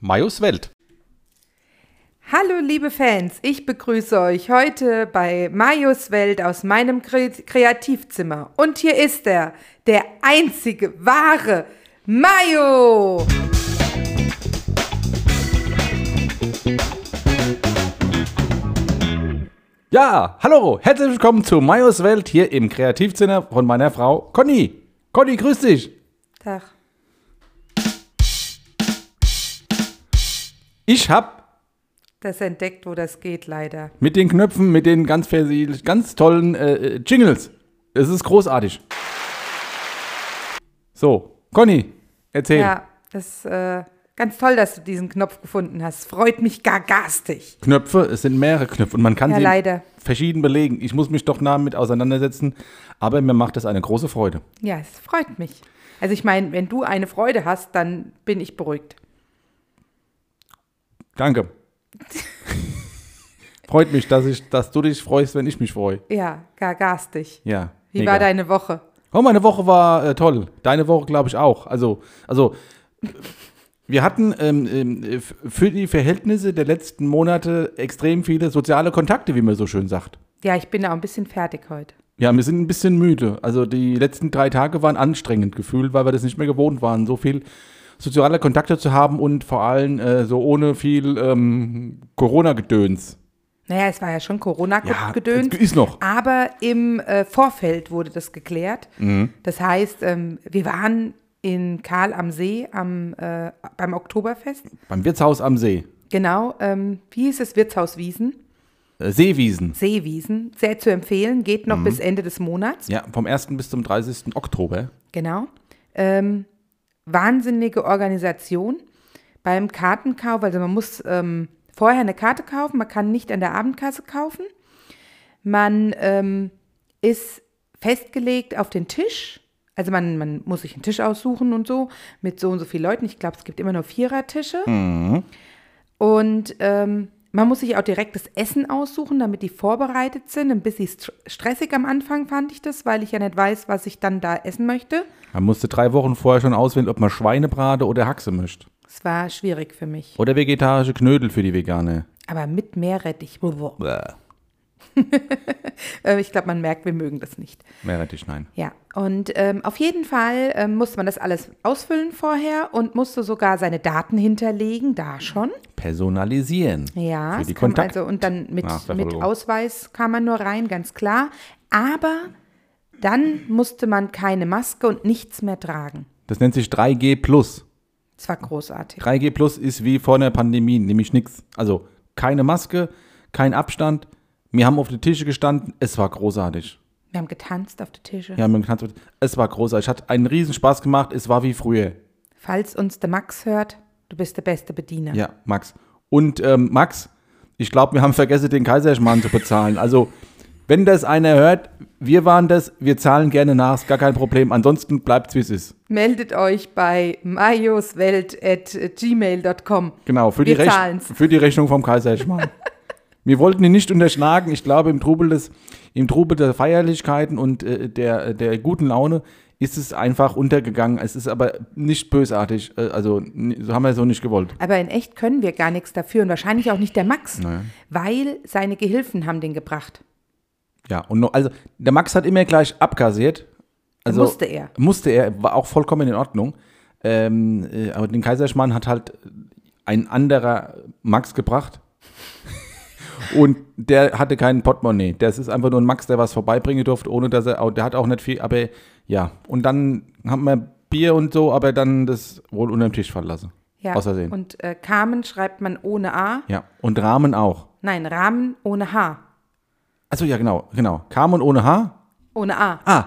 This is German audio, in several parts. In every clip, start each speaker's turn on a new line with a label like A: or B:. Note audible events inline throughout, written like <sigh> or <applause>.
A: Majos Welt.
B: Hallo liebe Fans, ich begrüße euch heute bei Majos Welt aus meinem Kre Kreativzimmer. Und hier ist er, der einzige wahre Mayo.
A: Ja, hallo, herzlich willkommen zu Majos Welt hier im Kreativzimmer von meiner Frau Conny. Conny, grüß dich.
B: Tag.
A: Ich hab
B: Das entdeckt, wo das geht, leider.
A: mit den Knöpfen, mit den ganz, ganz tollen äh, äh, Jingles. Es ist großartig. So, Conny, erzähl.
B: Ja, das ist äh, ganz toll, dass du diesen Knopf gefunden hast. Freut mich gar garstig.
A: Knöpfe, es sind mehrere Knöpfe und man kann
B: Ja,
A: sie
B: leider.
A: verschieden belegen. Ich muss mich doch damit auseinandersetzen, aber mir macht das eine große Freude.
B: Ja, es freut mich. Also ich meine, wenn du eine Freude hast, dann bin ich beruhigt.
A: Danke. Freut mich, dass, ich, dass du dich freust, wenn ich mich freue.
B: Ja, gar garstig.
A: Ja.
B: Wie
A: mega.
B: war deine Woche?
A: Oh, meine Woche war äh, toll. Deine Woche, glaube ich, auch. Also, also wir hatten ähm, ähm, für die Verhältnisse der letzten Monate extrem viele soziale Kontakte, wie man so schön sagt.
B: Ja, ich bin auch ein bisschen fertig heute.
A: Ja, wir sind ein bisschen müde. Also die letzten drei Tage waren anstrengend gefühlt, weil wir das nicht mehr gewohnt waren, so viel soziale Kontakte zu haben und vor allem äh, so ohne viel ähm, Corona-Gedöns.
B: Naja, es war ja schon Corona-Gedöns.
A: ist noch.
B: Aber im äh, Vorfeld wurde das geklärt.
A: Mhm.
B: Das heißt, ähm, wir waren in Karl am See am, äh, beim Oktoberfest.
A: Beim Wirtshaus am See.
B: Genau, ähm, wie hieß es? Wirtshaus Wiesen.
A: Äh, Seewiesen.
B: Seewiesen. Sehr zu empfehlen. Geht
A: Mhm.
B: noch bis Ende des Monats.
A: Ja, vom 1. bis zum 30. Oktober.
B: Genau. Ähm, wahnsinnige Organisation beim Kartenkauf. Also man muss ähm, vorher eine Karte kaufen, man kann nicht an der Abendkasse kaufen. Man ähm, ist festgelegt auf den Tisch. Also man, man muss sich einen Tisch aussuchen und so mit so und so vielen Leuten. Ich glaube, es gibt immer nur Vierertische. Und ähm, man muss sich auch direkt das Essen aussuchen, damit die vorbereitet sind. Ein bisschen st- stressig am Anfang fand ich das, weil ich ja nicht weiß, was ich dann da essen möchte.
A: Man musste drei Wochen vorher schon auswählen, ob man Schweinebrate oder Haxe mischt.
B: Es war schwierig für mich.
A: Oder vegetarische Knödel für die Veganer.
B: Aber mit Meerrettich.
A: Bäh. <laughs>
B: Äh, Ich glaube, man merkt, wir mögen das nicht.
A: Meerrettich, nein.
B: Ja, und ähm, auf jeden Fall ähm, musste man das alles ausfüllen vorher und musste sogar seine Daten hinterlegen, da schon.
A: Personalisieren.
B: Ja,
A: Für die
B: kam
A: Kontakte.
B: also und dann mit, mit
A: Nachverfolgung.
B: Ausweis kam man nur rein, ganz klar. Aber dann musste man keine Maske und nichts mehr tragen.
A: Das nennt sich 3G Plus.
B: Es war großartig.
A: 3G Plus ist wie vor der Pandemie, nämlich nichts. Also keine Maske, kein Abstand. Wir haben auf die Tische gestanden. Es war großartig.
B: Wir haben getanzt auf den Tischen.
A: Wir haben getanzt. Es war großartig. Hat einen riesen Spaß gemacht. Es war wie früher.
B: Falls uns der Max hört, du bist der beste Bediener.
A: Ja, Max. Und ähm, Max, ich glaube, wir haben vergessen, den Kaiserschmarrn zu bezahlen. Also, wenn das einer hört, wir waren das, wir zahlen gerne nach, ist gar kein Problem. Ansonsten bleibt es, wie es ist.
B: Meldet euch bei majoswelt.gmail.com.
A: Genau, für,
B: Wir
A: die, Rech
B: zahlen's.
A: für die Rechnung vom Kaiserschmarrn. <laughs> wir wollten ihn nicht unterschlagen. Ich glaube, im Trubel, des, im Trubel der Feierlichkeiten und äh, der, der guten Laune ist es einfach untergegangen. Es ist aber nicht bösartig. Äh, also, haben wir so nicht gewollt.
B: Aber in echt können wir gar nichts dafür und wahrscheinlich auch nicht der Max,
A: Naja.
B: weil seine Gehilfen haben den gebracht.
A: Ja, und noch, also der Max hat immer gleich abkassiert. Also,
B: Musste er.
A: Musste er, war auch vollkommen in Ordnung. Ähm, äh, aber den Kaiserschmarrn hat halt ein anderer Max gebracht. Und der hatte keinen Portemonnaie. Das ist einfach nur ein Max, der was vorbeibringen durfte, ohne dass er, auch- der hat auch nicht viel, aber ja. Und dann haben wir Bier und so, aber dann das wohl unter dem Tisch fallen lassen.
B: Ja.
A: Aus Versehen.
B: Und äh, Carmen schreibt man ohne A.
A: Ja. Und Rahmen auch.
B: Nein, Rahmen ohne H.
A: Achso, ja, genau, genau. Carmen ohne H.
B: Ohne A.
A: Ah.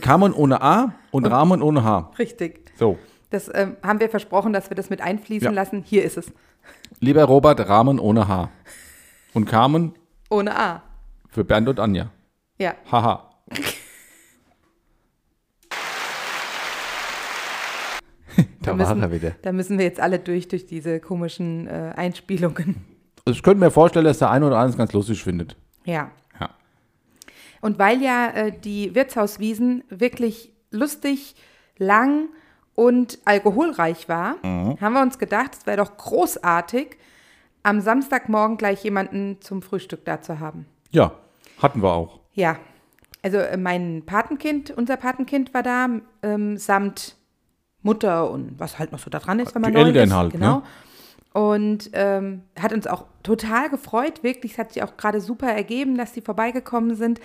A: Carmen ohne A und Rahmen ohne H.
B: Richtig.
A: So.
B: Das ähm, haben wir versprochen, dass wir das mit einfließen
A: Ja.
B: lassen. Hier ist es.
A: Lieber Robert, Rahmen ohne H. Und Carmen
B: Ohne A.
A: für Bernd und Anja.
B: Ja.
A: Haha. <laughs> da war
B: müssen,
A: er wieder.
B: Da müssen wir jetzt alle durch, durch diese komischen äh, Einspielungen. <laughs>
A: Also ich könnte mir vorstellen, dass der eine oder andere es ganz lustig findet.
B: Ja.
A: Ja.
B: Und weil ja äh, die Wirtshauswiesen wirklich lustig, lang und alkoholreich war,
A: Mhm.
B: haben wir uns gedacht, es wäre doch großartig, am Samstagmorgen gleich jemanden zum Frühstück da zu haben.
A: Ja, hatten wir auch.
B: Ja, also äh, mein Patenkind, unser Patenkind war da, ähm, samt Mutter und was halt noch so da dran ist, wenn man
A: Die
B: neu
A: Eltern
B: ist.
A: halt,
B: genau.
A: ne?
B: Und ähm, hat uns auch total gefreut, wirklich. Es hat sich auch gerade super ergeben, dass die vorbeigekommen sind.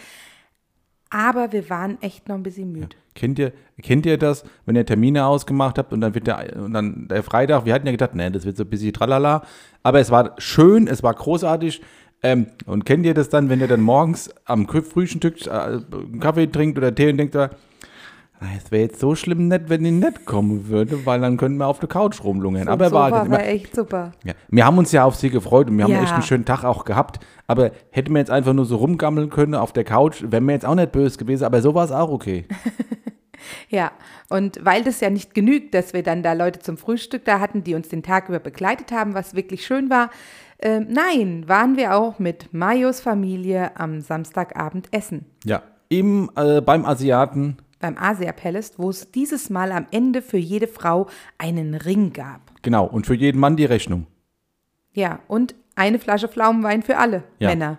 B: Aber wir waren echt noch ein bisschen müde.
A: Kennt ihr, kennt ihr das, wenn ihr Termine ausgemacht habt und dann wird der, und dann der Freitag, wir hatten ja gedacht, nee, das wird so ein bisschen tralala, aber es war schön, es war großartig. Ähm, und kennt ihr das dann, wenn ihr dann morgens am Frühstück äh, einen Kaffee trinkt oder Tee und denkt, da, "Na, es wäre jetzt so schlimm nett, wenn ich nicht kommen würde, weil dann könnten wir auf der Couch rumlungern. aber
B: so
A: war,
B: war,
A: das immer,
B: war echt super.
A: ja. Wir haben uns ja auf sie gefreut und wir haben
B: Ja.
A: echt einen schönen Tag auch gehabt. Aber hätten wir jetzt einfach nur so rumgammeln können auf der Couch, wären wir jetzt auch nicht böse gewesen, aber so war es auch okay. <laughs>
B: Ja, und weil das ja nicht genügt, dass wir dann da Leute zum Frühstück da hatten, die uns den Tag über begleitet haben, was wirklich schön war, ähm, nein, waren wir auch mit Majos Familie am Samstagabend essen.
A: Ja. Im, äh, beim Asiaten,
B: Beim Asia Palace, wo es dieses Mal am Ende für jede Frau einen Ring gab.
A: genau, und für jeden Mann die Rechnung.
B: Ja, und eine Flasche Pflaumenwein für alle
A: Ja.
B: Männer.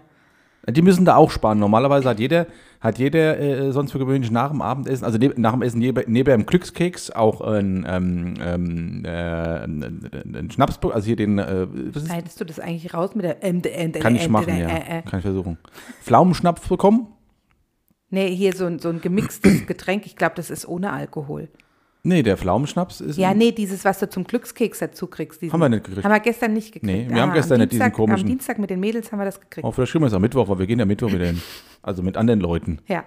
A: Die müssen da auch sparen. Normalerweise hat jeder, hat jeder äh, sonst für gewöhnlich nach dem Abendessen, also neb, nach dem Essen neben, neben dem Glückskeks auch ein, ähm, ähm, äh, ein Schnaps, also hier den, äh,
B: Schneidest du das eigentlich raus mit der M, der, M, der,
A: kann ich
B: M,
A: machen, ja,
B: äh, äh.
A: kann ich versuchen. Pflaumenschnaps bekommen?
B: Nee, hier so ein, so ein gemixtes <clears throat> Getränk. Ich glaube, das ist ohne Alkohol.
A: Nee, der Pflaumenschnaps ist
B: Ja, nee, dieses, was du zum Glückskeks dazu kriegst. Diesen,
A: Haben wir nicht gekriegt.
B: Haben wir gestern nicht gekriegt.
A: Nee, wir haben
B: am
A: gestern nicht diesen
B: Dienstag,
A: komischen-
B: Am Dienstag mit den Mädels haben wir das gekriegt.
A: Oh, vielleicht kriegen wir es am Mittwoch, weil wir gehen ja Mittwoch wieder hin. Also mit anderen Leuten.
B: Ja.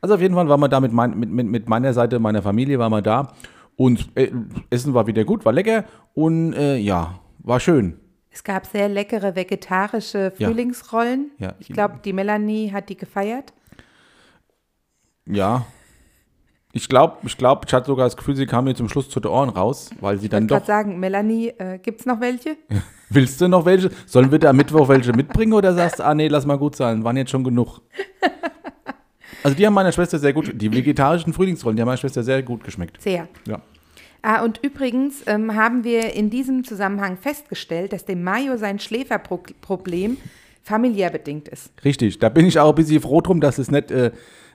A: Also auf jeden Fall waren wir da mit, mein, mit, mit, mit meiner Seite, meiner Familie waren wir da. Und äh, Essen war wieder gut, war lecker und äh, ja, war schön.
B: Es gab sehr leckere vegetarische
A: Ja.
B: Frühlingsrollen.
A: Ja.
B: Ich glaube, die Melanie hat die gefeiert.
A: Ja. Ich glaube, ich, glaub, ich hatte sogar das Gefühl, sie kam mir zum Schluss zu den Ohren raus, weil sie
B: Ich
A: dann
B: wollte gerade
A: doch.
B: sagen, Melanie, äh, gibt es noch welche? <laughs>
A: Willst du noch welche? Sollen wir da am Mittwoch welche mitbringen oder sagst du, ah nee, lass mal gut sein, waren jetzt schon genug? <laughs> Also die haben meiner Schwester sehr gut, die vegetarischen Frühlingsrollen, die haben meiner Schwester sehr gut geschmeckt.
B: Sehr.
A: Ja.
B: Ah, und übrigens ähm, haben wir in diesem Zusammenhang festgestellt, dass dem Mayo sein Schläferproblem familiär bedingt ist.
A: Richtig, da bin ich auch ein bisschen froh drum, dass es nicht äh,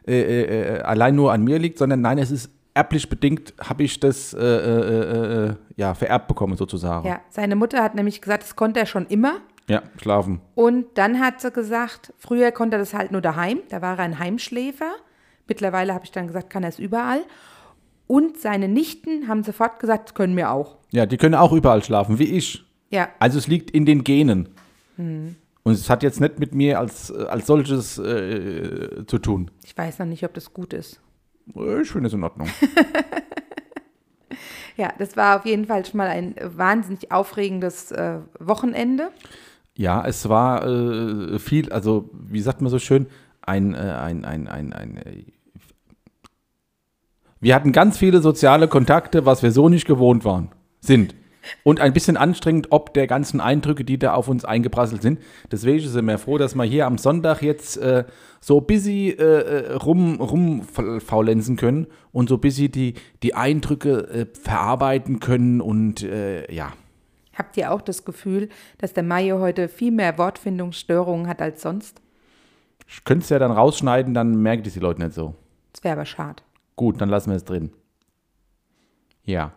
A: äh, äh, allein nur an mir liegt, sondern nein, es ist erblich bedingt, habe ich das äh, äh, äh, ja, vererbt bekommen sozusagen.
B: Ja, seine Mutter hat nämlich gesagt, das konnte er schon immer.
A: ja, schlafen.
B: Und dann hat sie gesagt, früher konnte er das halt nur daheim, da war er ein Heimschläfer. Mittlerweile habe ich dann gesagt, kann er es überall. Und seine Nichten haben sofort gesagt, das können wir auch.
A: Ja, die können auch überall schlafen, wie ich.
B: Ja,
A: Also es liegt in den Genen.
B: Hm.
A: Und es hat jetzt nicht mit mir als, äh, als solches äh, zu tun.
B: ich weiß noch nicht, ob das gut ist.
A: Ich finde es in Ordnung. <laughs>
B: Ja, das war auf jeden Fall schon mal ein wahnsinnig aufregendes äh, Wochenende.
A: Ja, es war äh, viel, also wie sagt man so schön, ein, äh, ein, ein, ein, ein äh, wir hatten ganz viele soziale Kontakte, was wir so nicht gewohnt waren, sind. Und ein bisschen anstrengend, ob der ganzen Eindrücke, die da auf uns eingeprasselt sind. Deswegen sind wir froh, dass wir hier am Sonntag jetzt äh, so busy äh, äh, rum, rumfaulenzen können und so busy die, die Eindrücke äh, verarbeiten können und äh, ja.
B: Habt ihr auch das Gefühl, dass der Mayo heute viel mehr Wortfindungsstörungen hat als sonst?
A: Ich könnte es ja dann rausschneiden, dann merken das die Leute nicht so.
B: Das wäre aber schade.
A: Gut, dann lassen wir es drin. Ja.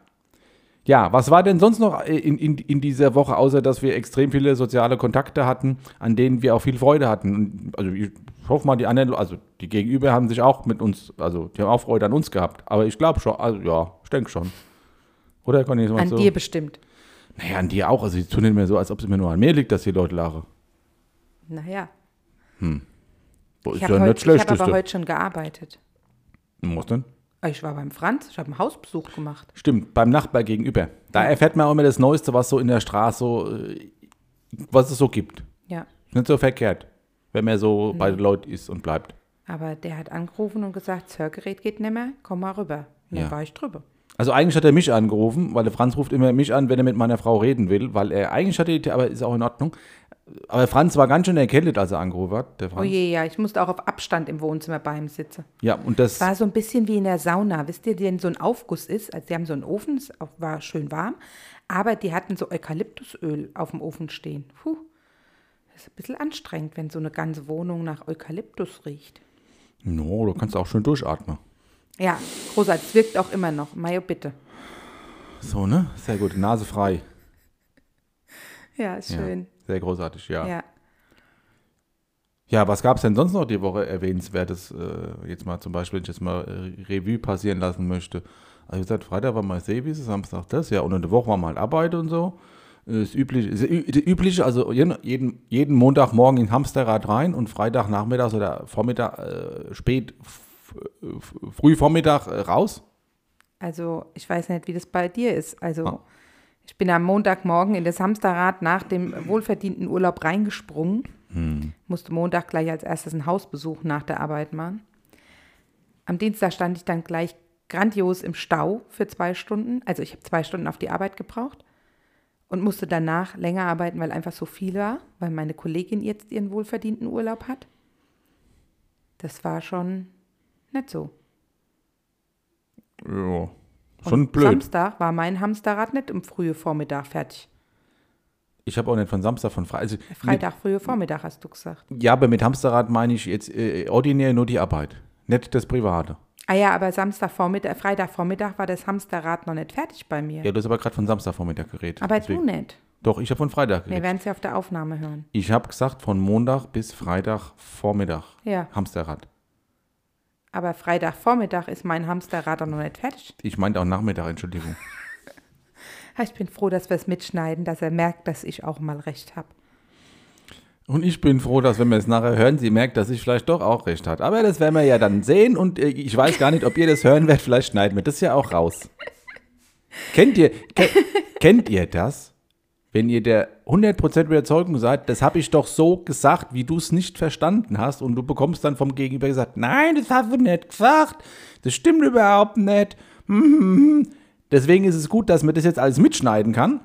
A: Ja, was war denn sonst noch in, in, in dieser Woche, außer dass wir extrem viele soziale Kontakte hatten, an denen wir auch viel Freude hatten? Und, Also ich hoffe mal, die anderen, also die Gegenüber haben sich auch mit uns, also die haben auch Freude an uns gehabt. Aber ich glaube schon, also ja, ich denke schon. Oder Conny,
B: An
A: so?
B: dir bestimmt.
A: Naja, an dir auch. Also die tun nicht mehr so, als ob es mir nur an mir liegt, dass die Leute lachen.
B: Naja,
A: Boah,
B: ich habe
A: ja
B: heut, ich hab aber heute schon gearbeitet.
A: Was denn?
B: Ich war beim Franz, ich habe einen Hausbesuch gemacht.
A: Stimmt, beim Nachbar gegenüber. Da erfährt man auch immer das Neueste, was so in der Straße so, äh, was es so gibt.
B: Ja,
A: Ist nicht so verkehrt, wenn man so bei den Leuten ist und bleibt.
B: aber der hat angerufen und gesagt, das Hörgerät geht nicht mehr, komm mal rüber. Und
A: Ja.
B: dann war ich drüber.
A: Also eigentlich hat er mich angerufen, weil der Franz ruft immer mich an, wenn er mit meiner Frau reden will, weil er eigentlich hatte, die- aber ist auch in Ordnung. Aber Franz war ganz schön erkältet, als er angerufen hat, der
B: Oh
A: Franz.
B: je, ja, ich musste auch auf Abstand im Wohnzimmer bei ihm sitzen.
A: Ja, und das,
B: War so ein bisschen wie in der Sauna. Wisst ihr, die so ein Aufguss ist? Also die haben so einen Ofen, es war schön warm, aber die hatten so Eukalyptusöl auf dem Ofen stehen. Puh, das ist ein bisschen anstrengend, wenn so eine ganze Wohnung nach Eukalyptus riecht.
A: no, du kannst auch schön durchatmen.
B: Ja, großartig. Es wirkt auch immer noch. Mayo, bitte.
A: So, ne? Sehr gut, Nase frei.
B: Ja, ist schön.
A: Ja, sehr großartig, ja.
B: Ja.
A: Ja, was gab es denn sonst noch die Woche erwähnenswertes? Äh, jetzt mal zum Beispiel, wenn ich jetzt mal äh, Revue passieren lassen möchte. Also wie gesagt, Freitag war mal Service, Samstag das, ja, und in der Woche war mal Arbeit und so. Äh, Das übliche, das übliche also jeden, jeden, Montagmorgen in Hamsterrad rein und Freitag nachmittags oder Vormittag, äh, spät, früh Vormittag äh, raus.
B: Also, ich weiß nicht, wie das bei dir ist. Also,
A: Ah.
B: Ich bin am Montagmorgen in das Hamsterrad nach dem wohlverdienten Urlaub reingesprungen.
A: Hm.
B: Musste Montag gleich als erstes einen Hausbesuch nach der Arbeit machen. Am Dienstag stand ich dann gleich grandios im Stau für zwei Stunden. Also, ich habe zwei Stunden auf die Arbeit gebraucht und musste danach länger arbeiten, weil einfach so viel war, weil meine Kollegin jetzt ihren wohlverdienten Urlaub hat. Das war schon nicht so.
A: Ja, schon blöd.
B: Samstag war mein Hamsterrad nicht um frühe Vormittag fertig.
A: Ich habe auch nicht von Samstag, von Freitag. Also,
B: Freitag, frühe Vormittag, hast du gesagt.
A: Ja, aber mit Hamsterrad meine ich jetzt äh, ordinär nur die Arbeit, nicht das Private.
B: Ah ja, aber Samstagvormittag, Freitagvormittag war das Hamsterrad noch nicht fertig bei mir.
A: Ja, du hast aber gerade von Samstagvormittag geredet.
B: aber
A: Deswegen-
B: du nicht.
A: Doch, ich habe von Freitag
B: Wir
A: geredet.
B: werden es ja auf der Aufnahme hören.
A: Ich habe gesagt von Montag bis Freitagvormittag.
B: Ja,
A: Hamsterrad.
B: Aber Freitagvormittag ist mein Hamsterrad noch nicht fertig.
A: Ich meinte auch Nachmittag, Entschuldigung. <laughs>
B: Ich bin froh, dass wir es mitschneiden, dass er merkt, dass ich auch mal recht habe.
A: Und ich bin froh, dass wenn wir es nachher hören, sie merkt, dass ich vielleicht doch auch recht hat. Aber das werden wir ja dann sehen und äh, ich weiß gar nicht, ob ihr das hören werdet. Vielleicht schneiden wir das ja auch raus. kennt ihr, ke <laughs> kennt ihr das? Wenn ihr der 100% Überzeugung seid, das habe ich doch so gesagt, wie du es nicht verstanden hast und du bekommst dann vom Gegenüber gesagt, nein, das hast du nicht gesagt, das stimmt überhaupt nicht. <laughs> Deswegen ist es gut, dass man das jetzt alles mitschneiden kann.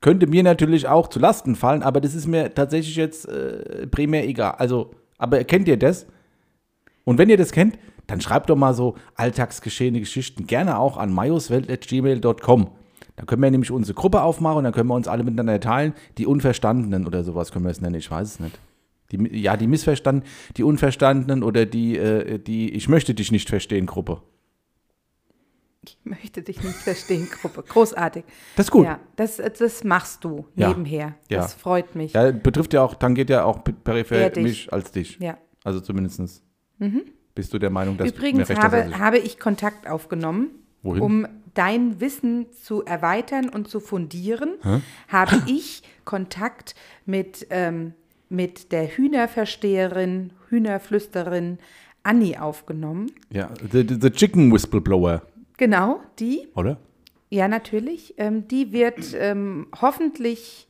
A: Könnte mir natürlich auch zu Lasten fallen, aber das ist mir tatsächlich jetzt äh, primär egal. Also, aber kennt ihr das? Und wenn ihr das kennt, dann schreibt doch mal so alltagsgeschehene Geschichten gerne auch an majuswelt.gmail.com. Da können wir nämlich unsere Gruppe aufmachen und dann können wir uns alle miteinander teilen. Die Unverstandenen oder sowas können wir es nennen, ich weiß es nicht. Die, ja, die Missverstanden, die Unverstandenen oder die, äh, die Ich möchte dich nicht verstehen Gruppe.
B: Ich möchte dich nicht verstehen, Gruppe. Großartig.
A: Das ist gut.
B: Ja, das, das machst du
A: Ja.
B: nebenher.
A: Ja.
B: Das freut mich.
A: Ja, betrifft ja auch, dann geht ja auch peripher mich als dich.
B: Ja.
A: Also zumindest bist du der Meinung, dass
B: Übrigens habe,
A: ich.
B: habe ich Kontakt aufgenommen,
A: Wohin?
B: um dein Wissen zu erweitern und zu fundieren. Habe ich Kontakt mit, ähm, mit der Hühnerversteherin, Hühnerflüsterin Anni aufgenommen.
A: Ja, the, the the Chicken Whistleblower,
B: Genau, die,
A: oder?
B: ja natürlich, ähm, die wird ähm, hoffentlich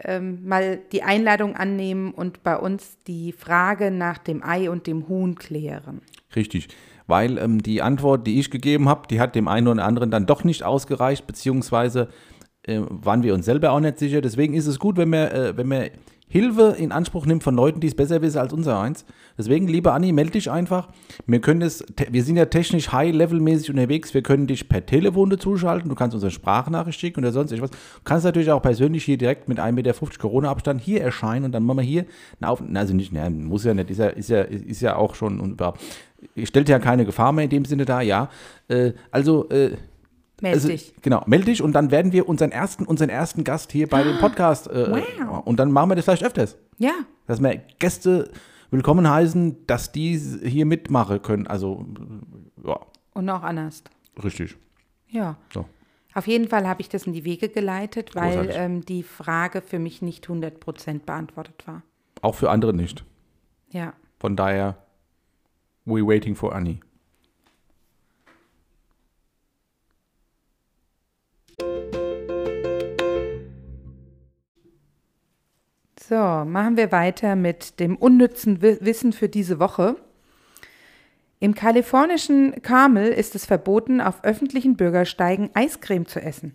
B: ähm, mal die Einladung annehmen und bei uns die Frage nach dem Ei und dem Huhn klären.
A: Richtig. Weil ähm, die Antwort, die ich gegeben habe, die hat dem einen oder anderen dann doch nicht ausgereicht, beziehungsweise äh, waren wir uns selber auch nicht sicher. Deswegen ist es gut, wenn wir, äh, wenn wir Hilfe in Anspruch nimmt von Leuten, die es besser wissen als unser eins. Deswegen, liebe Anni, melde dich einfach. Wir können es, wir sind ja technisch high-level-mäßig unterwegs. Wir können dich per Telefon dazuschalten. Du kannst unsere Sprachnachricht schicken oder sonst irgendwas. Du kannst natürlich auch persönlich hier direkt mit 1,50 Meter Corona-Abstand hier erscheinen und dann machen wir hier eine Auf also nicht, ne, muss ja nicht, ist ja, ist ja, ist ja auch schon und überhaupt. Stellt ja keine Gefahr mehr in dem Sinne da, ja. Äh, also, äh,
B: Meld
A: also,
B: dich.
A: Genau, melde dich und dann werden wir unseren ersten, unseren ersten Gast hier bei dem Podcast. Äh,
B: Wow.
A: Und dann machen wir das vielleicht öfters.
B: Ja,
A: Dass wir Gäste willkommen heißen, dass die hier mitmachen können. Also, ja,
B: und auch anders.
A: richtig.
B: Ja.
A: So.
B: Auf jeden Fall habe ich das in die Wege geleitet, weil ähm, die Frage für mich nicht 100% beantwortet war.
A: Auch für andere nicht.
B: Ja.
A: Von daher, we waiting for Annie.
B: So, machen wir weiter mit dem unnützen Wi- Wissen für diese Woche. Im kalifornischen Carmel ist es verboten, auf öffentlichen Bürgersteigen Eiscreme zu essen.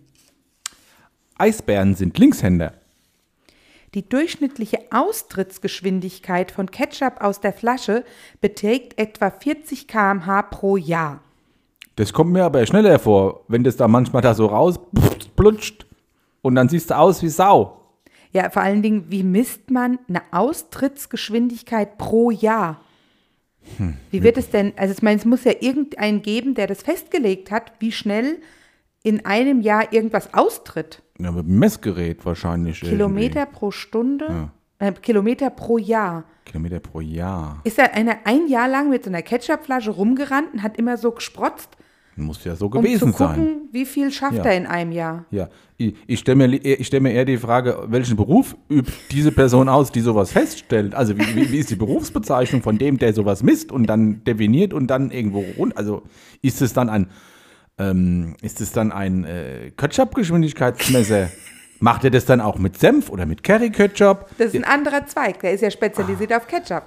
A: Eisbären sind Linkshänder.
B: Die durchschnittliche Austrittsgeschwindigkeit von Ketchup aus der Flasche beträgt etwa 40 km/h pro Jahr.
A: Das kommt mir aber schneller vor, wenn das da manchmal da so rausplutscht und dann siehst du aus wie Sau.
B: Ja, vor allen Dingen, wie misst man eine Austrittsgeschwindigkeit pro Jahr? Wie wird es denn, also ich meine, es muss ja irgendeinen geben, der das festgelegt hat, wie schnell in einem Jahr irgendwas austritt.
A: Ja, mit dem Messgerät wahrscheinlich.
B: Kilometer pro Stunde, äh, Kilometer pro Jahr.
A: irgendwie. Kilometer pro Jahr.
B: Ist da einer ein Jahr lang mit so einer Ketchupflasche rumgerannt und hat immer so gesprotzt,
A: Muss ja so
B: um
A: gewesen
B: zu
A: sein.
B: gucken, wie viel schafft
A: Ja.
B: er in einem Jahr?
A: Ja, ich, ich stelle mir, ich stell mir eher die Frage, welchen Beruf übt diese Person aus, die sowas feststellt? Also wie, wie, wie ist die Berufsbezeichnung von dem, der sowas misst und dann definiert und dann irgendwo rund? Also ist es dann ein, ähm, ist es dann ein äh, Ketchup-Geschwindigkeitsmesser? Macht er das dann auch mit Senf oder mit Curry-Ketchup?
B: Das ist ein anderer Zweig, der ist ja spezialisiert auf Ketchup.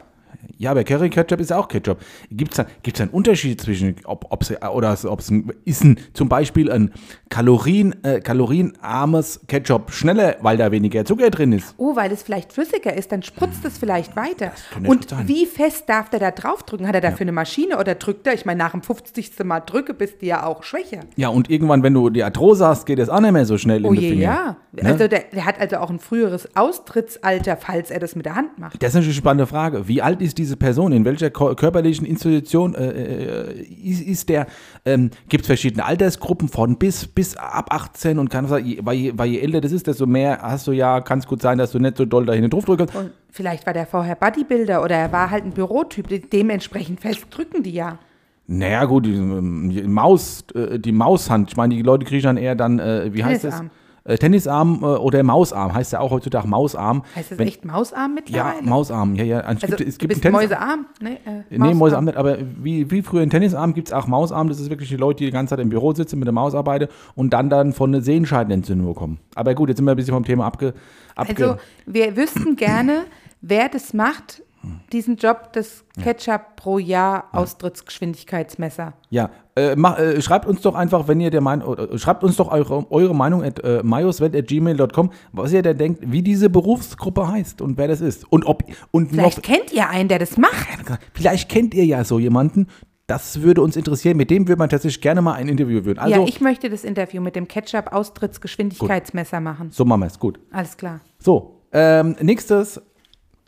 A: Ja, aber Curry Ketchup ist auch Ketchup. Gibt es da, gibt's da einen Unterschied zwischen, ob ob's, oder ob es ein, ist ein, zum Beispiel ein Kalorien, äh, kalorienarmes Ketchup schneller, weil da weniger Zucker drin ist?
B: Oh, weil es vielleicht flüssiger ist, dann spritzt es vielleicht weiter.
A: könnte gut
B: Und wie fest darf der da draufdrücken? Hat er dafür eine Maschine oder drückt er? Ich meine, nach dem 50. Mal drücke bist du ja auch schwächer.
A: Ja, und irgendwann, wenn du die Arthrose hast, geht das auch nicht mehr so schnell
B: Oh
A: in die
B: je,
A: Finger.
B: ja.
A: Ne?
B: Also der, der hat also auch ein früheres Austrittsalter, falls er das mit der Hand macht.
A: Das ist natürlich eine spannende Frage. Wie alt ist diese Person? In welcher körperlichen Institution äh, äh, ist, ist der? Ähm, Gibt es verschiedene Altersgruppen von bis, bis ab 18 und kann je, weil, je, weil je älter das ist, desto mehr hast du ja, kann es gut sein, dass du nicht so doll da hinten drauf drückst.
B: Und vielleicht war der vorher Bodybuilder oder er war halt ein Bürotyp. De- Dementsprechend fest drücken die ja.
A: Naja, gut, die, ähm, die Maus, äh, die Maushand. Ich meine, die Leute kriegen dann eher dann, äh, wie heißt das?
B: Tennisarm.
A: Äh, Tennisarm äh, oder Mausarm. Heißt ja auch heutzutage Mausarm.
B: Heißt das
A: Wenn-
B: echt Mausarm
A: Ja,
B: mittlerweile?
A: Mausarm. Ja, ja. Es
B: also,
A: gibt, es gibt einen
B: Mäusearm? Nee, äh,
A: Nee, Mäusearm nicht, aber wie, wie früher in Tennisarm gibt es auch Mausarm. Das ist wirklich die Leute, die die ganze Zeit im Büro sitzen, mit der Maus arbeiten und dann dann von einer Sehenscheidenentzündung bekommen. Aber gut, jetzt sind wir ein bisschen vom Thema abge... abge
B: Also wir wüssten gerne, wer das macht, diesen Job des Ketchup pro Jahr Austrittsgeschwindigkeitsmesser.
A: ja, äh, mach, äh, schreibt uns doch einfach, wenn ihr der Meinung... Äh, schreibt uns doch eure, eure Meinung at äh, majoswelt.gmail.com, was ihr denn denkt, wie diese Berufsgruppe heißt und wer das ist. Und ob... Und
B: Vielleicht
A: noch,
B: kennt ihr einen, der das macht.
A: vielleicht kennt ihr ja so jemanden, das würde uns interessieren. Mit dem würde man tatsächlich gerne mal ein Interview führen. Also,
B: ja, ich möchte das Interview mit dem Ketchup Austrittsgeschwindigkeitsmesser machen.
A: so machen wir es. Gut.
B: Alles klar.
A: So, ähm, nächstes,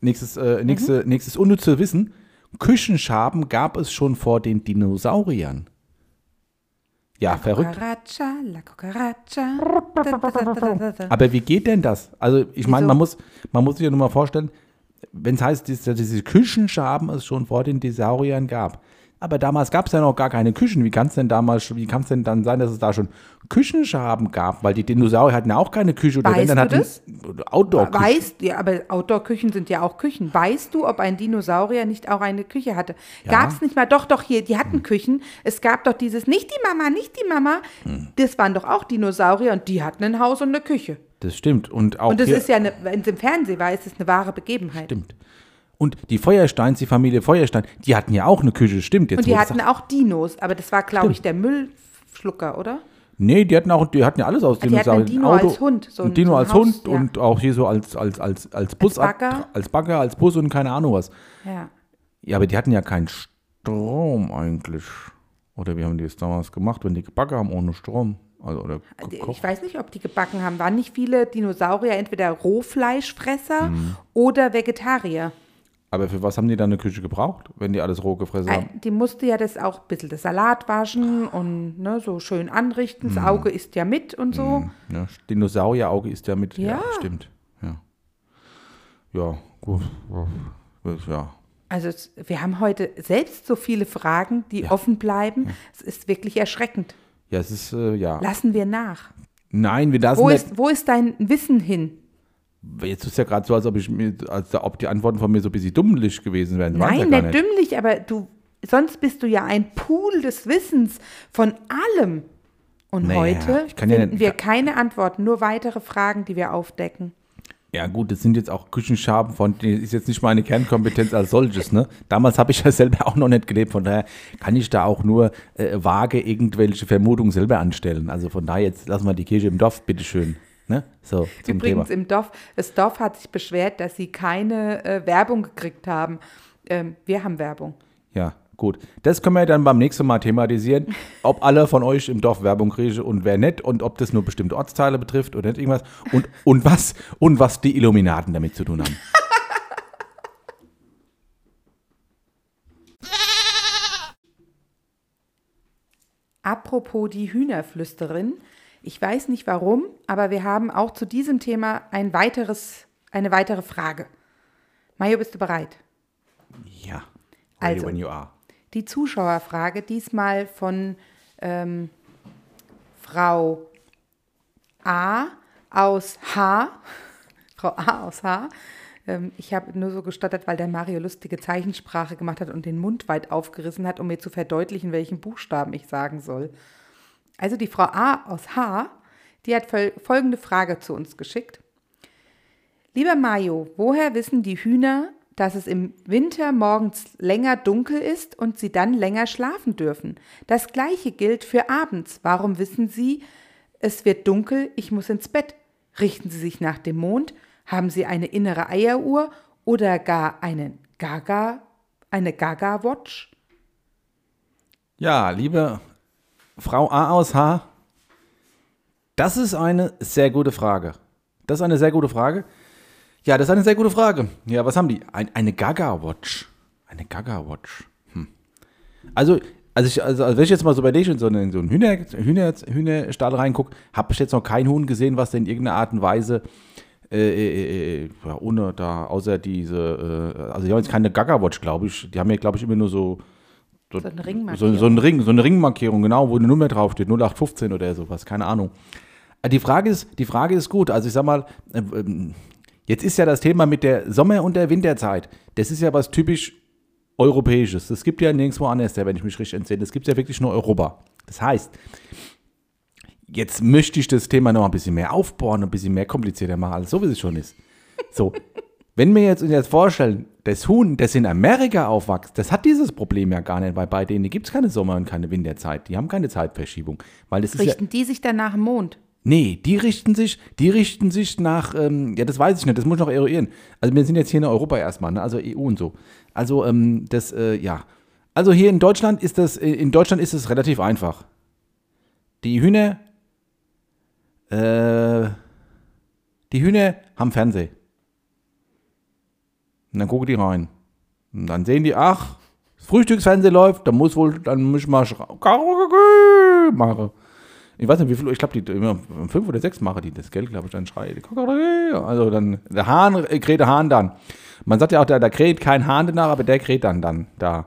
A: nächstes, äh, nächste,
B: Mhm.
A: nächstes unnütze Wissen. Küchenschaben gab es schon vor den Dinosauriern. Ja, verrückt.
B: Cucaracha, la cucaracha. <laughs>
A: Aber wie geht denn das? Also, ich meine, man muss, man muss sich ja nur mal vorstellen, wenn es heißt, dass es diese Küchenschaben es schon vor den Dinosauriern gab. Aber damals gab es ja noch gar keine Küchen. Wie kann es denn damals, wie kann es denn dann sein, dass es da schon Küchenschaben gab? Weil die Dinosaurier hatten ja auch keine Küche oder wenn
B: Weißt
A: dann
B: du
A: hatten
B: das?
A: outdoor -Küche.
B: Weißt ja, aber Outdoor-Küchen sind ja auch Küchen. Weißt du, ob ein Dinosaurier nicht auch eine Küche hatte?
A: Ja.
B: Gab es nicht mal, doch, doch, hier, die hatten Küchen. Es gab doch dieses, nicht die Mama, nicht die Mama.
A: Hm.
B: Das waren doch auch Dinosaurier und die hatten ein Haus und eine Küche.
A: Das stimmt. Und auch
B: Und das ist ja, eine, wenn es im Fernsehen war, ist es eine wahre Begebenheit.
A: Stimmt. Und die Feuersteins, die Familie Feuerstein, die hatten ja auch eine Küche, stimmt jetzt.
B: Und die hatten auch Dinos, aber das war, glaube ich, der Müllschlucker, oder?
A: Nee, die hatten auch, die hatten ja alles aus
B: die hatten Dino als Hund, so
A: ein Dino
B: so ein
A: als
B: Haus,
A: Hund
B: ja.
A: und auch hier so als, als, als, als Bus.
B: Bagger.
A: als Bagger, als Bus und keine Ahnung was.
B: Ja.
A: Ja, aber die hatten ja keinen Strom eigentlich. Oder wie haben die es damals gemacht, wenn die gebacken haben ohne Strom? Also, oder gekocht?
B: Ich weiß nicht, ob die gebacken haben. Waren nicht viele Dinosaurier entweder Rohfleischfresser
A: Mhm.
B: oder Vegetarier?
A: Aber für was haben die dann eine Küche gebraucht, wenn die alles roh gefressen haben?
B: Die musste ja das auch ein bisschen das Salat waschen und ne, so schön anrichten.
A: Mhm.
B: Das Auge isst ja mit und so.
A: Ja, Dinosaurierauge ist ja mit. Ja,
B: Ja.
A: stimmt. Ja. Ja, gut. Ja.
B: Also wir haben heute selbst so viele Fragen, die offen bleiben. Es ist wirklich erschreckend.
A: Ja, es ist, äh, ja.
B: Lassen wir nach.
A: Nein, wir lassen
B: Wo
A: nicht.
B: ist, wo ist dein Wissen hin?
A: Jetzt ist es ja gerade so, als ob, ich mir, als ob die Antworten von mir so ein bisschen dummlich gewesen wären.
B: Nein,
A: ja
B: nicht dümmlich, aber du, sonst bist du ja ein Pool des Wissens von allem. Und
A: Naja,
B: heute
A: ja
B: finden
A: nicht-
B: wir keine Antworten, nur weitere Fragen, die wir aufdecken.
A: Ja gut, das sind jetzt auch Küchenschaben von, das ist jetzt nicht meine Kernkompetenz als solches, ne? Damals habe ich ja selber auch noch nicht gelebt, von daher kann ich da auch nur äh, vage irgendwelche Vermutungen selber anstellen. Also von daher jetzt lassen wir die Kirche im Dorf, bitteschön. Ne? So,
B: Übrigens Thema. im Dorf, das Dorf hat sich beschwert, dass sie keine äh, Werbung gekriegt haben. Ähm, wir haben Werbung.
A: Ja, gut. Das können wir dann beim nächsten Mal thematisieren, <laughs> ob alle von euch im Dorf Werbung kriegen und wer nicht und ob das nur bestimmte Ortsteile betrifft oder nicht irgendwas und, und was und was die Illuminaten damit zu tun haben. <laughs>
B: Apropos die Hühnerflüsterin. Ich weiß nicht warum, aber wir haben auch zu diesem Thema ein weiteres, eine weitere Frage. Mario, bist du bereit?
A: Ja. Ready also, when you are.
B: Die Zuschauerfrage, diesmal von ähm, Frau A aus H. <laughs> Frau A aus H. Ähm, ich habe nur so gestottert, weil der Mario lustige Zeichensprache gemacht hat und den Mund weit aufgerissen hat, um mir zu verdeutlichen, welchen Buchstaben ich sagen soll. Also die Frau A aus H, die hat folgende Frage zu uns geschickt. Lieber Mayo, woher wissen die Hühner, dass es im Winter morgens länger dunkel ist und sie dann länger schlafen dürfen? Das gleiche gilt für abends. Warum wissen sie, es wird dunkel, ich muss ins Bett? Richten sie sich nach dem Mond? Haben sie eine innere Eieruhr oder gar einen Gaga, eine Gaga-Watch?
A: Ja, liebe Frau A aus H? Das ist eine sehr gute Frage. Das ist eine sehr gute Frage. Ja, das ist eine sehr gute Frage. Ja, was haben die? Ein, eine Gaga-Watch. Eine Gaga-Watch. Hm. Also, also, ich, also, also, wenn ich jetzt mal so bei dich in so einen, Hühner, Hühner, Hühnerstall reingucke, habe ich jetzt noch kein Huhn gesehen, was in irgendeiner Art und Weise äh, äh, äh, ja, ohne da, außer diese, äh, also die haben jetzt keine Gaga-Watch, glaube ich. Die haben ja, glaube ich, immer nur so so, so, eine Ringmarkierung. So, so, ein Ring, so eine Ringmarkierung, genau, wo eine Nummer draufsteht, 0815 oder sowas, keine Ahnung. Äh, die Frage ist, die Frage ist gut. Also ich sag mal, äh, ähm, jetzt ist ja das Thema mit der Sommer- und der Winterzeit. Das ist ja was typisch Europäisches. Das gibt ja nirgendwo anders, wenn ich mich richtig entsinne. Das gibt ja wirklich nur Europa. Das heißt, jetzt möchte ich das Thema noch ein bisschen mehr aufbauen, ein bisschen mehr komplizierter machen, als so wie es schon ist. So, wenn wir jetzt uns jetzt vorstellen, das Huhn, das in Amerika aufwächst, das hat dieses Problem ja gar nicht, weil bei denen gibt es keine Sommer- und keine Winterzeit. Die haben keine Zeitverschiebung. Weil das
B: richten
A: ja,
B: die sich dann nach dem Mond?
A: Nee, die richten sich, die richten sich nach, ähm, ja, das weiß ich nicht, das muss ich noch eruieren. Also wir sind jetzt hier in Europa erstmal, ne? also EU und so. Also ähm, das, äh, ja. Also hier in Deutschland ist das, äh, in Deutschland ist es relativ einfach. Die Hühner, äh, die Hühner haben Fernsehen. Und dann gucken die rein. Und dann sehen die, ach, das Frühstücksfernsehen läuft, dann muss wohl, dann muss ich mal machen. Ich weiß nicht, wie viel, ich glaube, die immer fünf oder sechs machen die das, Geld, glaube ich, dann schreien. Also dann, der Hahn, äh, kräht der Hahn dann. Man sagt ja auch, da, da kräht kein Hahn danach, aber der kräht dann dann da.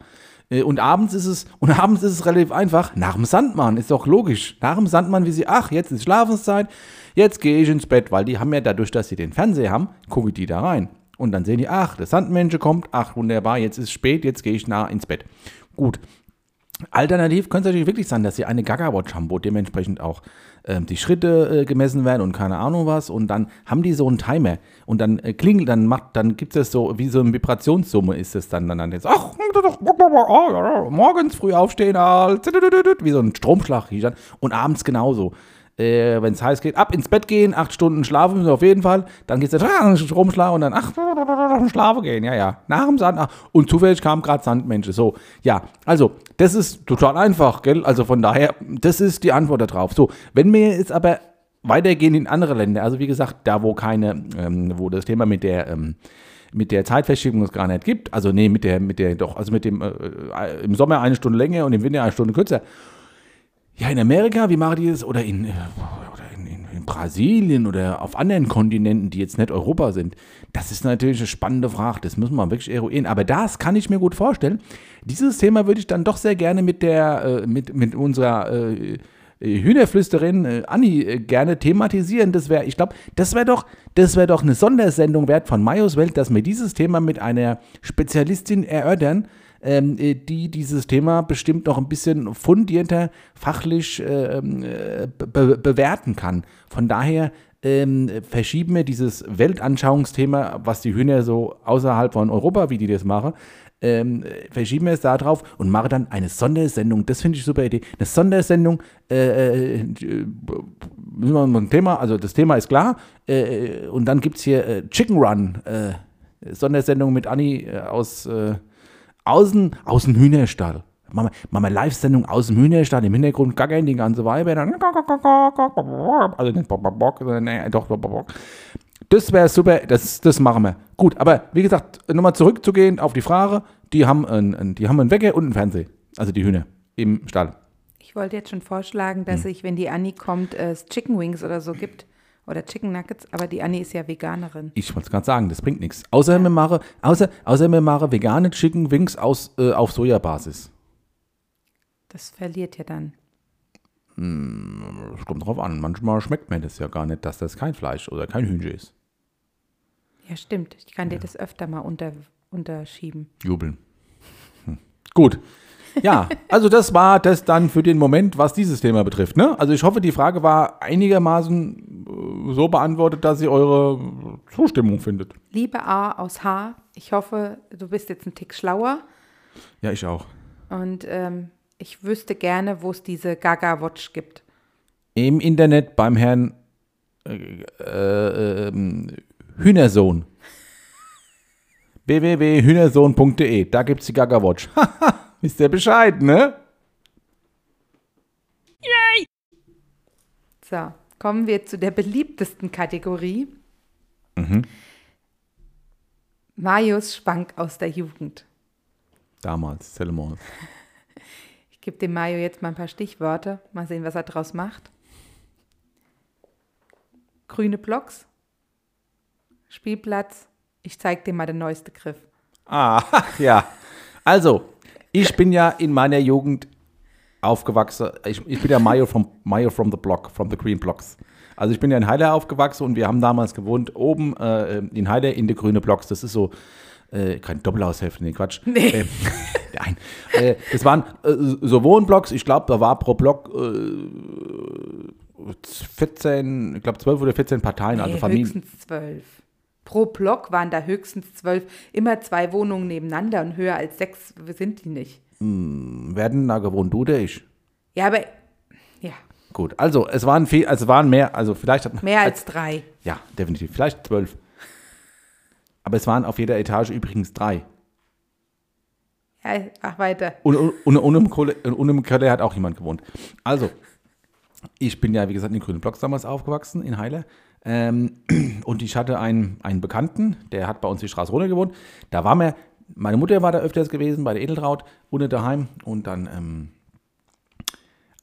A: Äh, und abends ist es, und abends ist es relativ einfach, nach dem Sandmann, ist doch logisch. Nach dem Sandmann, wie sie, ach, jetzt ist Schlafenszeit, jetzt gehe ich ins Bett, weil die haben ja dadurch, dass sie den Fernseher haben, gucke die da rein. Und dann sehen die, ach, der Sandmensch kommt, ach, wunderbar, jetzt ist spät, jetzt gehe ich nah ins Bett. Gut. Alternativ könnte es natürlich wirklich sein, dass sie eine Gaga-Watch haben, wo dementsprechend auch äh, die Schritte äh, gemessen werden und keine Ahnung was. Und dann haben die so einen Timer. Und dann äh, klingelt, dann macht, dann gibt es so, wie so eine Vibrationssumme ist es dann. Dann, jetzt, ach, morgens früh aufstehen, wie so ein Stromschlag. Und abends genauso äh, wenn es heiß geht, ab ins Bett gehen, acht Stunden schlafen müssen auf jeden Fall. Dann geht es <laughs> rumschlagen und dann ach, <laughs> schlafen gehen, ja, ja. Nach dem Sand. Ach, und zufällig kamen gerade Sandmenschen. So, ja, also, das ist total einfach, gell? Also von daher, das ist die Antwort darauf. So, wenn wir jetzt aber weitergehen in andere Länder, also wie gesagt, da wo keine, ähm, wo das Thema mit der, ähm, mit der Zeitverschiebung es gar nicht gibt, also nee, mit der, mit der, doch, also mit dem, äh, äh im Sommer eine Stunde länger und im Winter eine Stunde kürzer. Ja, in Amerika, wie machen die das? Oder in, äh, oder in, in, in, Brasilien oder auf anderen Kontinenten, die jetzt nicht Europa sind. Das ist natürlich eine spannende Frage. Das müssen wir wirklich eruieren. Aber das kann ich mir gut vorstellen. Dieses Thema würde ich dann doch sehr gerne mit der, äh, mit, mit unserer äh, Hühnerflüsterin äh, Anni äh, gerne thematisieren. Das wäre, ich glaube, das wäre doch, das wäre doch eine Sondersendung wert von Majos Welt, dass wir dieses Thema mit einer Spezialistin erörtern ähm, äh, die dieses Thema bestimmt noch ein bisschen fundierter, fachlich äh, be bewerten kann. Von daher ähm, verschieben wir dieses Weltanschauungsthema, was die Hühner so außerhalb von Europa, wie die das machen, ähm, verschieben wir es da drauf und machen dann eine Sondersendung. Das finde ich super Idee. Eine Sondersendung, äh, äh, ein Thema, also das Thema ist klar. Äh, und dann gibt es hier äh, Chicken Run, äh, Sondersendung mit Anni äh, aus, äh, außen, aus dem Hühnerstall. Machen wir, Live-Sendung aus dem Hühnerstall, im Hintergrund gackern die ganze Weiber, dann also nicht Bock, sondern nee, doch Bock. Das wäre super, das, das machen wir. Gut, aber wie gesagt, nochmal zurückzugehen auf die Frage, die haben, einen, die haben einen Wecker und einen Fernseher, also die Hühner im Stall.
B: Ich wollte jetzt schon vorschlagen, dass hm. ich, wenn die Annie kommt, es Chicken Wings oder so gibt. Oder Chicken Nuggets, aber die Annie ist ja Veganerin.
A: Ich wollte es gerade sagen, das bringt nichts. Außer, ja. wir machen, außer, außer wir machen vegane Chicken Wings aus, äh, auf Sojabasis.
B: Das verliert ja dann.
A: Hm, es kommt drauf an. Manchmal schmeckt mir das ja gar nicht, dass das kein Fleisch oder kein Hühnchen ist.
B: Ja, stimmt. Ich kann ja. dir das öfter mal unter, unterschieben.
A: Jubeln. Hm. Gut. Ja, also das war das dann für den Moment, was dieses Thema betrifft. Ne? Also ich hoffe, die Frage war einigermaßen äh, so beantwortet, dass ihr eure Zustimmung findet.
B: Liebe A aus H, ich hoffe, du bist jetzt ein Tick schlauer.
A: Ja, ich auch.
B: Und ähm, ich wüsste gerne, wo es diese Gaga Watch gibt.
A: Im Internet beim Herrn äh, äh, ähm, Hühnersohn. <laughs> www.hühnersohn.de. Da gibt es die Gaga Watch. <laughs> Wisst ihr Bescheid, ne?
B: Yay! So, kommen wir zu der beliebtesten Kategorie. Mhm. Marius Schwank aus der Jugend.
A: Damals, Zellemons. <laughs>
B: Ich gebe dem Mario jetzt mal ein paar Stichworte. Mal sehen, was er draus macht. Grüne Blocks, Spielplatz. Ich zeige dir mal den neuesten Griff.
A: Ah, <laughs> ja. Also, ich bin ja in meiner Jugend aufgewachsen. Ich, ich bin ja Mario from, Mario from the Block, from the Green Blocks. Also ich bin ja in Heider aufgewachsen und wir haben damals gewohnt oben äh, in Heider in der grüne Blocks. Das ist so äh, kein Doppelhaushälfte, nee, Quatsch. Nee. Äh, <laughs> nein. Äh, das waren äh, so Wohnblocks, ich glaube, da war pro Block 14, äh, ich glaube 12 oder 14 Parteien, also nee, also Familien.
B: Höchstens 12. Pro Block waren da höchstens zwölf, immer zwei Wohnungen nebeneinander und höher als sechs sind die nicht.
A: Hm, werden da gewohnt, du oder ich?
B: Ja, aber ja.
A: Gut, also es waren viel, also waren mehr, also vielleicht
B: hat Mehr als, als drei.
A: Ja, definitiv. Vielleicht zwölf. Aber es waren auf jeder Etage übrigens drei.
B: Ja, ach weiter.
A: Und, und, und, im, Kohle, und im Keller hat auch jemand gewohnt. Also, ich bin ja, wie gesagt, in den Grünen Blocks damals aufgewachsen, in Heile. Ähm, <clears throat> und ich hatte einen, einen Bekannten, der hat bei uns die Straße runter gewohnt. Da war mir, meine Mutter war da öfters gewesen, bei der Edeltraut, ohne daheim. Und dann ähm,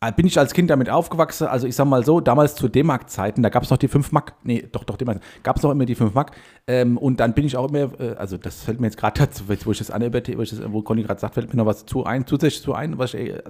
A: äh, bin ich als Kind damit aufgewachsen. Also ich sag mal so, damals zu D-Mark-Zeiten, da gab es noch die 5 Mark. Nee, doch, doch, D-Mark. Gab es noch immer die 5 Mark. Ähm, und dann bin ich auch immer, äh, also das fällt mir jetzt gerade <laughs> dazu, wo ich das an, wo, wo Conny gerade sagt, fällt mir noch was zu ein, zusätzlich zu ein, was ich, äh,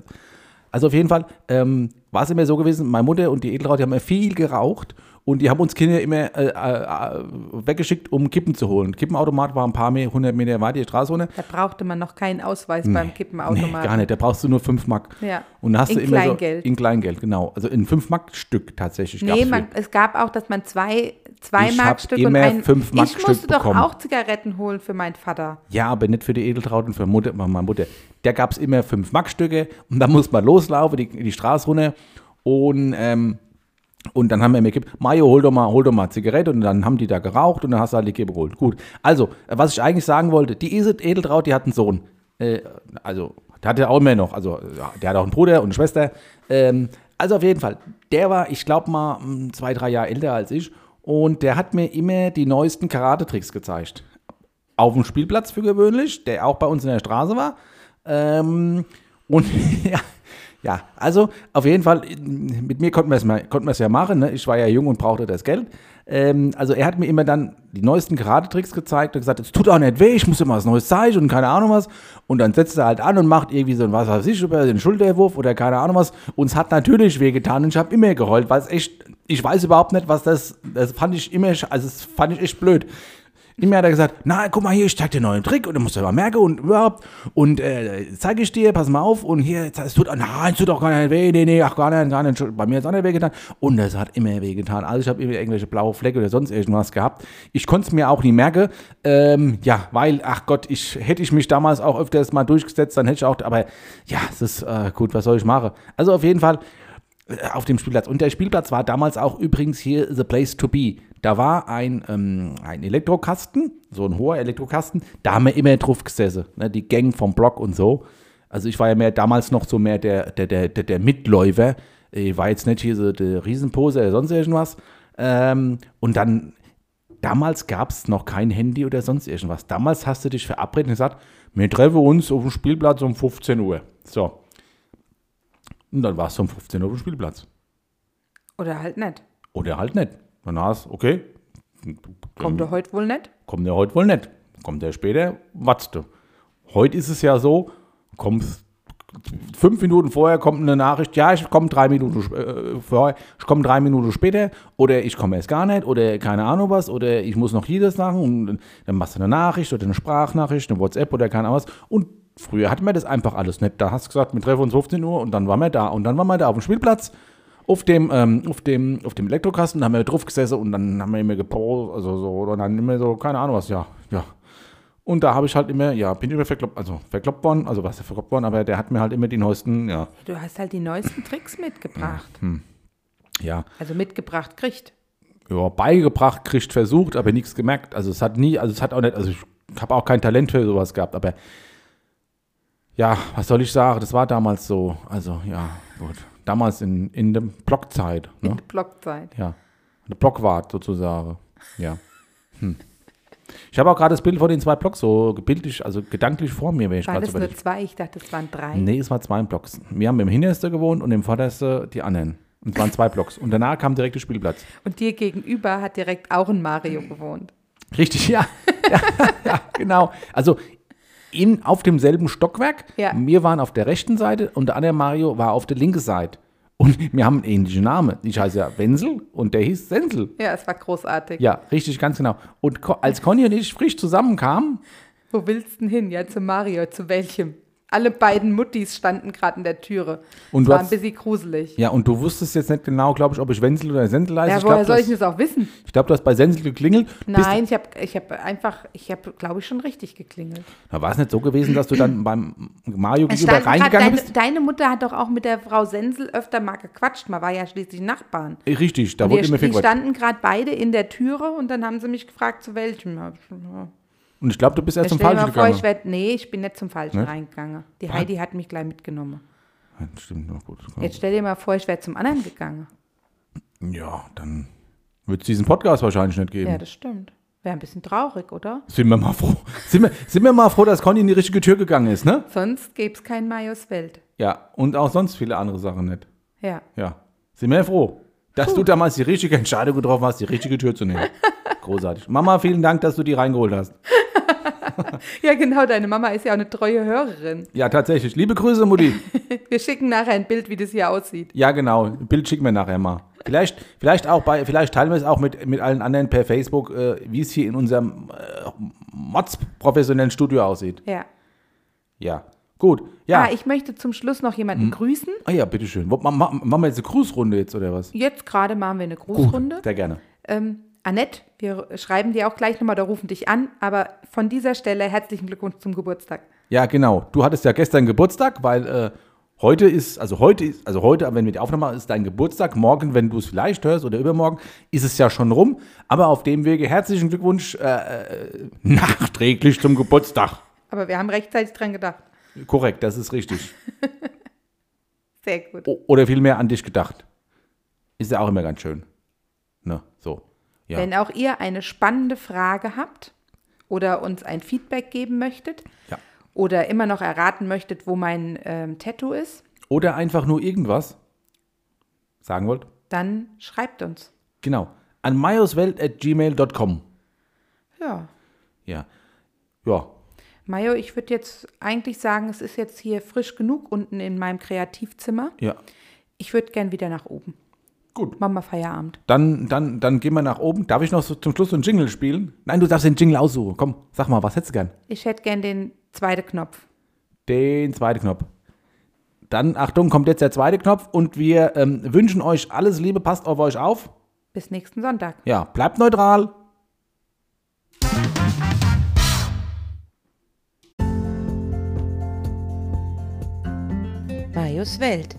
A: also auf jeden Fall ähm, war es immer so gewesen, meine Mutter und die Edeltraut, die haben immer viel geraucht und die haben uns Kinder immer äh, äh, weggeschickt, um Kippen zu holen. Kippenautomat war ein paar mehr, 100 Meter weiter die Straße
B: Da brauchte man noch keinen Ausweis nee, beim Kippenautomat.
A: Nee, gar nicht. Da brauchst du nur 5 Mark.
B: Ja.
A: Und hast
B: in
A: du immer
B: Kleingeld.
A: So, in Kleingeld, genau. Also in 5 Mark Stück tatsächlich.
B: Nee, man, es gab auch, dass man zwei, zwei Mark Stück und ein.
A: 5 Mark
B: ich musste doch bekommen. auch Zigaretten holen für meinen Vater.
A: Ja, aber nicht für die Edeltraut und für Mutter, meine Mutter. Der gab es immer 5 Mark Stücke und dann muss man loslaufen, die, die Straße runter. Und ähm, und dann haben wir mir gegeben, Mario, hol doch mal, hol doch mal Zigarette und dann haben die da geraucht und dann hast du halt die Kippe geholt. Gut. Also, was ich eigentlich sagen wollte, die Edeltraut, die hat einen Sohn. Äh, also, der hat ja auch mehr noch. Also, der hat auch einen Bruder und eine Schwester. Ähm, also auf jeden Fall, der war, ich glaube mal, hm, zwei, drei Jahre älter als ich. Und der hat mir immer die neuesten Karate-Tricks gezeigt. Auf dem Spielplatz für gewöhnlich, der auch bei uns in der Straße war. Ähm, und <laughs> ja, ja, also auf jeden Fall, mit mir konnten wir es ja machen. Ne? Ich war ja jung und brauchte das Geld. Ähm, also er hat mir immer dann die neuesten Karate-Tricks gezeigt und gesagt, es tut auch nicht weh, ich muss immer was Neues zeigen und keine Ahnung was. Und dann setzt er halt an und macht irgendwie so ein, was weiß ich, über den Schulterwurf oder keine Ahnung was. Uns hat natürlich wehgetan und ich habe immer geheult, weil es echt, ich weiß überhaupt nicht, was das, das fand ich immer, also das fand ich echt blöd. Immer hat er gesagt, na, guck mal hier, ich zeig dir einen neuen Trick und du musst dir mal merken und überhaupt. Und äh, zeige ich dir, pass mal auf und hier, es tut, nein, es tut doch gar nicht weh, nee, nee, ach gar nicht, gar nicht, bei mir hat es auch nicht wehgetan. Und es hat immer wehgetan. Also ich habe immer irgendwelche blaue Flecke oder sonst irgendwas gehabt. Ich konnte es mir auch nie merken, ähm, ja, weil, ach Gott, ich hätte ich mich damals auch öfters mal durchgesetzt, dann hätte ich auch, aber ja, es ist äh, gut, was soll ich machen? Also auf jeden Fall auf dem Spielplatz. Und der Spielplatz war damals auch übrigens hier the place to be. Da war ein, ähm, ein Elektrokasten, so ein hoher Elektrokasten, da haben wir immer drauf gesessen, ne, die Gang vom Block und so. Also ich war ja mehr damals noch so mehr der, der, der, der, der Mitläufer. Ich war jetzt nicht hier so der Riesenpose oder sonst irgendwas. Ähm, und dann, damals gab es noch kein Handy oder sonst irgendwas. Damals hast du dich verabredet und gesagt, wir treffen uns auf dem Spielplatz um 15 Uhr. So. Und dann warst du um 15 Uhr auf dem Spielplatz.
B: Oder halt nicht.
A: Oder halt nicht. Dann hast okay.
B: Kommt er heute wohl nicht?
A: Kommt er heute wohl nicht. Kommt er später, wartest du. Heute ist es ja so, kommst fünf Minuten vorher kommt eine Nachricht, ja, ich komme drei Minuten äh, vorher, ich komme drei Minuten später oder ich komme erst gar nicht oder keine Ahnung was oder ich muss noch jedes machen und dann machst du eine Nachricht oder eine Sprachnachricht, eine WhatsApp oder keine Ahnung was und früher hatten wir das einfach alles nicht. Da hast du gesagt, wir treffen uns 15 Uhr und dann waren wir da und dann waren wir da auf dem Spielplatz auf dem, ähm, auf dem, auf dem Elektrokasten, da haben wir drauf gesessen und dann haben wir immer gepostet, also so, oder dann immer so, keine Ahnung was, ja, ja. Und da habe ich halt immer, ja, bin immer verkloppt, also verkloppt worden, also was verkloppt worden, aber der hat mir halt immer die neuesten, ja.
B: Du hast halt die neuesten Tricks mitgebracht.
A: Ja,
B: Also mitgebracht kriegt.
A: ja, beigebracht, kriegt versucht, aber nichts gemerkt. Also es hat nie, also es hat auch nicht, also ich habe auch kein Talent für sowas gehabt, aber ja, was soll ich sagen, das war damals so, also ja, gut. Damals in, in der Blockzeit, ne?
B: In der Blockzeit.
A: Ja. Eine Blockwart sozusagen. Ja. Hm. Ich habe auch gerade das Bild von den zwei Blocks so bildlich, also gedanklich vor mir, wenn ich
B: War
A: gerade
B: das
A: so
B: nur
A: überlege.
B: zwei? Ich dachte, es waren drei.
A: Nee, es war zwei Blocks. Wir haben im Hintersten gewohnt und im Vordersten die anderen. Und es waren zwei Blocks. Und danach kam direkt der Spielplatz.
B: Und dir gegenüber hat direkt auch ein Mario gewohnt.
A: Richtig, ja. <laughs> ja, ja genau. Also in, auf demselben Stockwerk.
B: Ja.
A: Wir waren auf der rechten Seite und der andere Mario war auf der linken Seite. Und wir haben einen ähnlichen Namen. Ich heiße ja Wenzel und der hieß Sensel.
B: Ja, es war großartig.
A: Ja, richtig, ganz genau. Und als Conny und ich frisch zusammenkamen,
B: Wo willst du denn hin? Ja, zu Mario. Zu welchem? Alle beiden Muttis standen gerade in der Türe.
A: Und du
B: war ein bisschen gruselig.
A: ja, und du wusstest jetzt nicht genau, glaube ich, ob ich Wenzel oder Sensel heiße.
B: Ja,
A: ich
B: woher
A: glaube,
B: soll ich
A: das,
B: das auch wissen?
A: ich glaub, du hast bei Sensel geklingelt.
B: Nein, ich habe ich hab einfach, ich habe, glaube ich, schon richtig geklingelt.
A: da war es nicht so gewesen, dass du dann <clears throat> beim Mario gegenüber
B: grad-
A: reingegangen
B: deine,
A: bist?
B: deine Mutter hat doch auch mit der Frau Sensel öfter mal gequatscht. Man war ja schließlich Nachbarn.
A: Äh, Richtig, da wurde immer viel
B: die
A: Quatsch.
B: standen gerade beide in der Türe und dann haben sie mich gefragt, zu welchem. Ja.
A: Und ich glaube, du bist erst zum Falschen
B: mal vor,
A: gegangen.
B: ich werd, nee, ich bin nicht zum Falschen
A: Nicht?
B: reingegangen. Die Heidi hat mich gleich mitgenommen.
A: Ja, Stimmt, na gut.
B: Jetzt stell dir mal vor, ich wäre zum anderen gegangen.
A: Ja, dann wird es diesen Podcast wahrscheinlich nicht geben.
B: Ja, das stimmt. Wäre ein bisschen traurig, oder?
A: Sind wir mal froh. <laughs> Sind wir, sind wir mal froh, dass Conny in die richtige Tür gegangen ist, ne?
B: Sonst gäbe es kein Majos Welt.
A: Ja, und auch sonst viele andere Sachen nicht.
B: Ja.
A: Ja. Sind wir froh, dass du damals die richtige Entscheidung getroffen hast, die richtige Tür zu nehmen. <laughs> Großartig. Mama, vielen Dank, dass du die reingeholt hast. <laughs>
B: Ja, genau, deine Mama ist ja auch eine treue Hörerin.
A: Ja, tatsächlich. Liebe Grüße, Mutti. <laughs>
B: Wir schicken nachher ein Bild, wie das hier aussieht.
A: Ja, genau. Ein Bild schicken wir nachher mal. Vielleicht, vielleicht auch bei, vielleicht teilen wir es auch mit, mit allen anderen per Facebook, äh, wie es hier in unserem äh, Mods professionellen Studio aussieht.
B: Ja.
A: Ja. Gut. Ja.
B: Ah, ich möchte zum Schluss noch jemanden grüßen.
A: Ah ja, bitteschön. Wo- ma- ma- Machen wir jetzt eine Grußrunde jetzt oder was?
B: Jetzt gerade machen wir eine Grußrunde.
A: Sehr gerne.
B: Ähm, Annette, wir schreiben dir auch gleich nochmal, da rufen dich an, aber von dieser Stelle herzlichen Glückwunsch zum Geburtstag.
A: Ja, genau. Du hattest ja gestern Geburtstag, weil äh, heute ist, also heute ist, also heute, wenn wir die Aufnahme machen, ist dein Geburtstag. Morgen, wenn du es vielleicht hörst oder übermorgen, ist es ja schon rum. Aber auf dem Wege herzlichen Glückwunsch äh, äh, <laughs> nachträglich zum Geburtstag.
B: Aber wir haben rechtzeitig dran gedacht.
A: Korrekt, das ist richtig. <laughs>
B: Sehr gut.
A: O oder vielmehr an dich gedacht. Ist ja auch immer ganz schön. Ne, so. Ja.
B: Wenn auch ihr eine spannende Frage habt oder uns ein Feedback geben möchtet
A: ja.
B: oder immer noch erraten möchtet, wo mein ähm, Tattoo ist,
A: Oder einfach nur irgendwas sagen wollt.
B: dann schreibt uns.
A: Genau. An majoswelt.gmail.com.
B: Ja.
A: Ja. Ja.
B: Majo, ich würde jetzt eigentlich sagen, es ist jetzt hier frisch genug unten in meinem Kreativzimmer.
A: Ja.
B: Ich würde gern wieder nach oben.
A: Gut.
B: Machen wir Feierabend.
A: Dann, dann, dann gehen wir nach oben. Darf ich noch so zum Schluss so einen Jingle spielen? Nein, du darfst den Jingle aussuchen. Komm, sag mal, was hättest du gern?
B: Ich hätte gern den zweiten Knopf.
A: Den zweiten Knopf. Dann, Achtung, kommt jetzt der zweite Knopf und wir ähm, wünschen euch alles Liebe, passt auf euch auf.
B: Bis nächsten Sonntag.
A: Ja, bleibt neutral.
B: Marius Welt.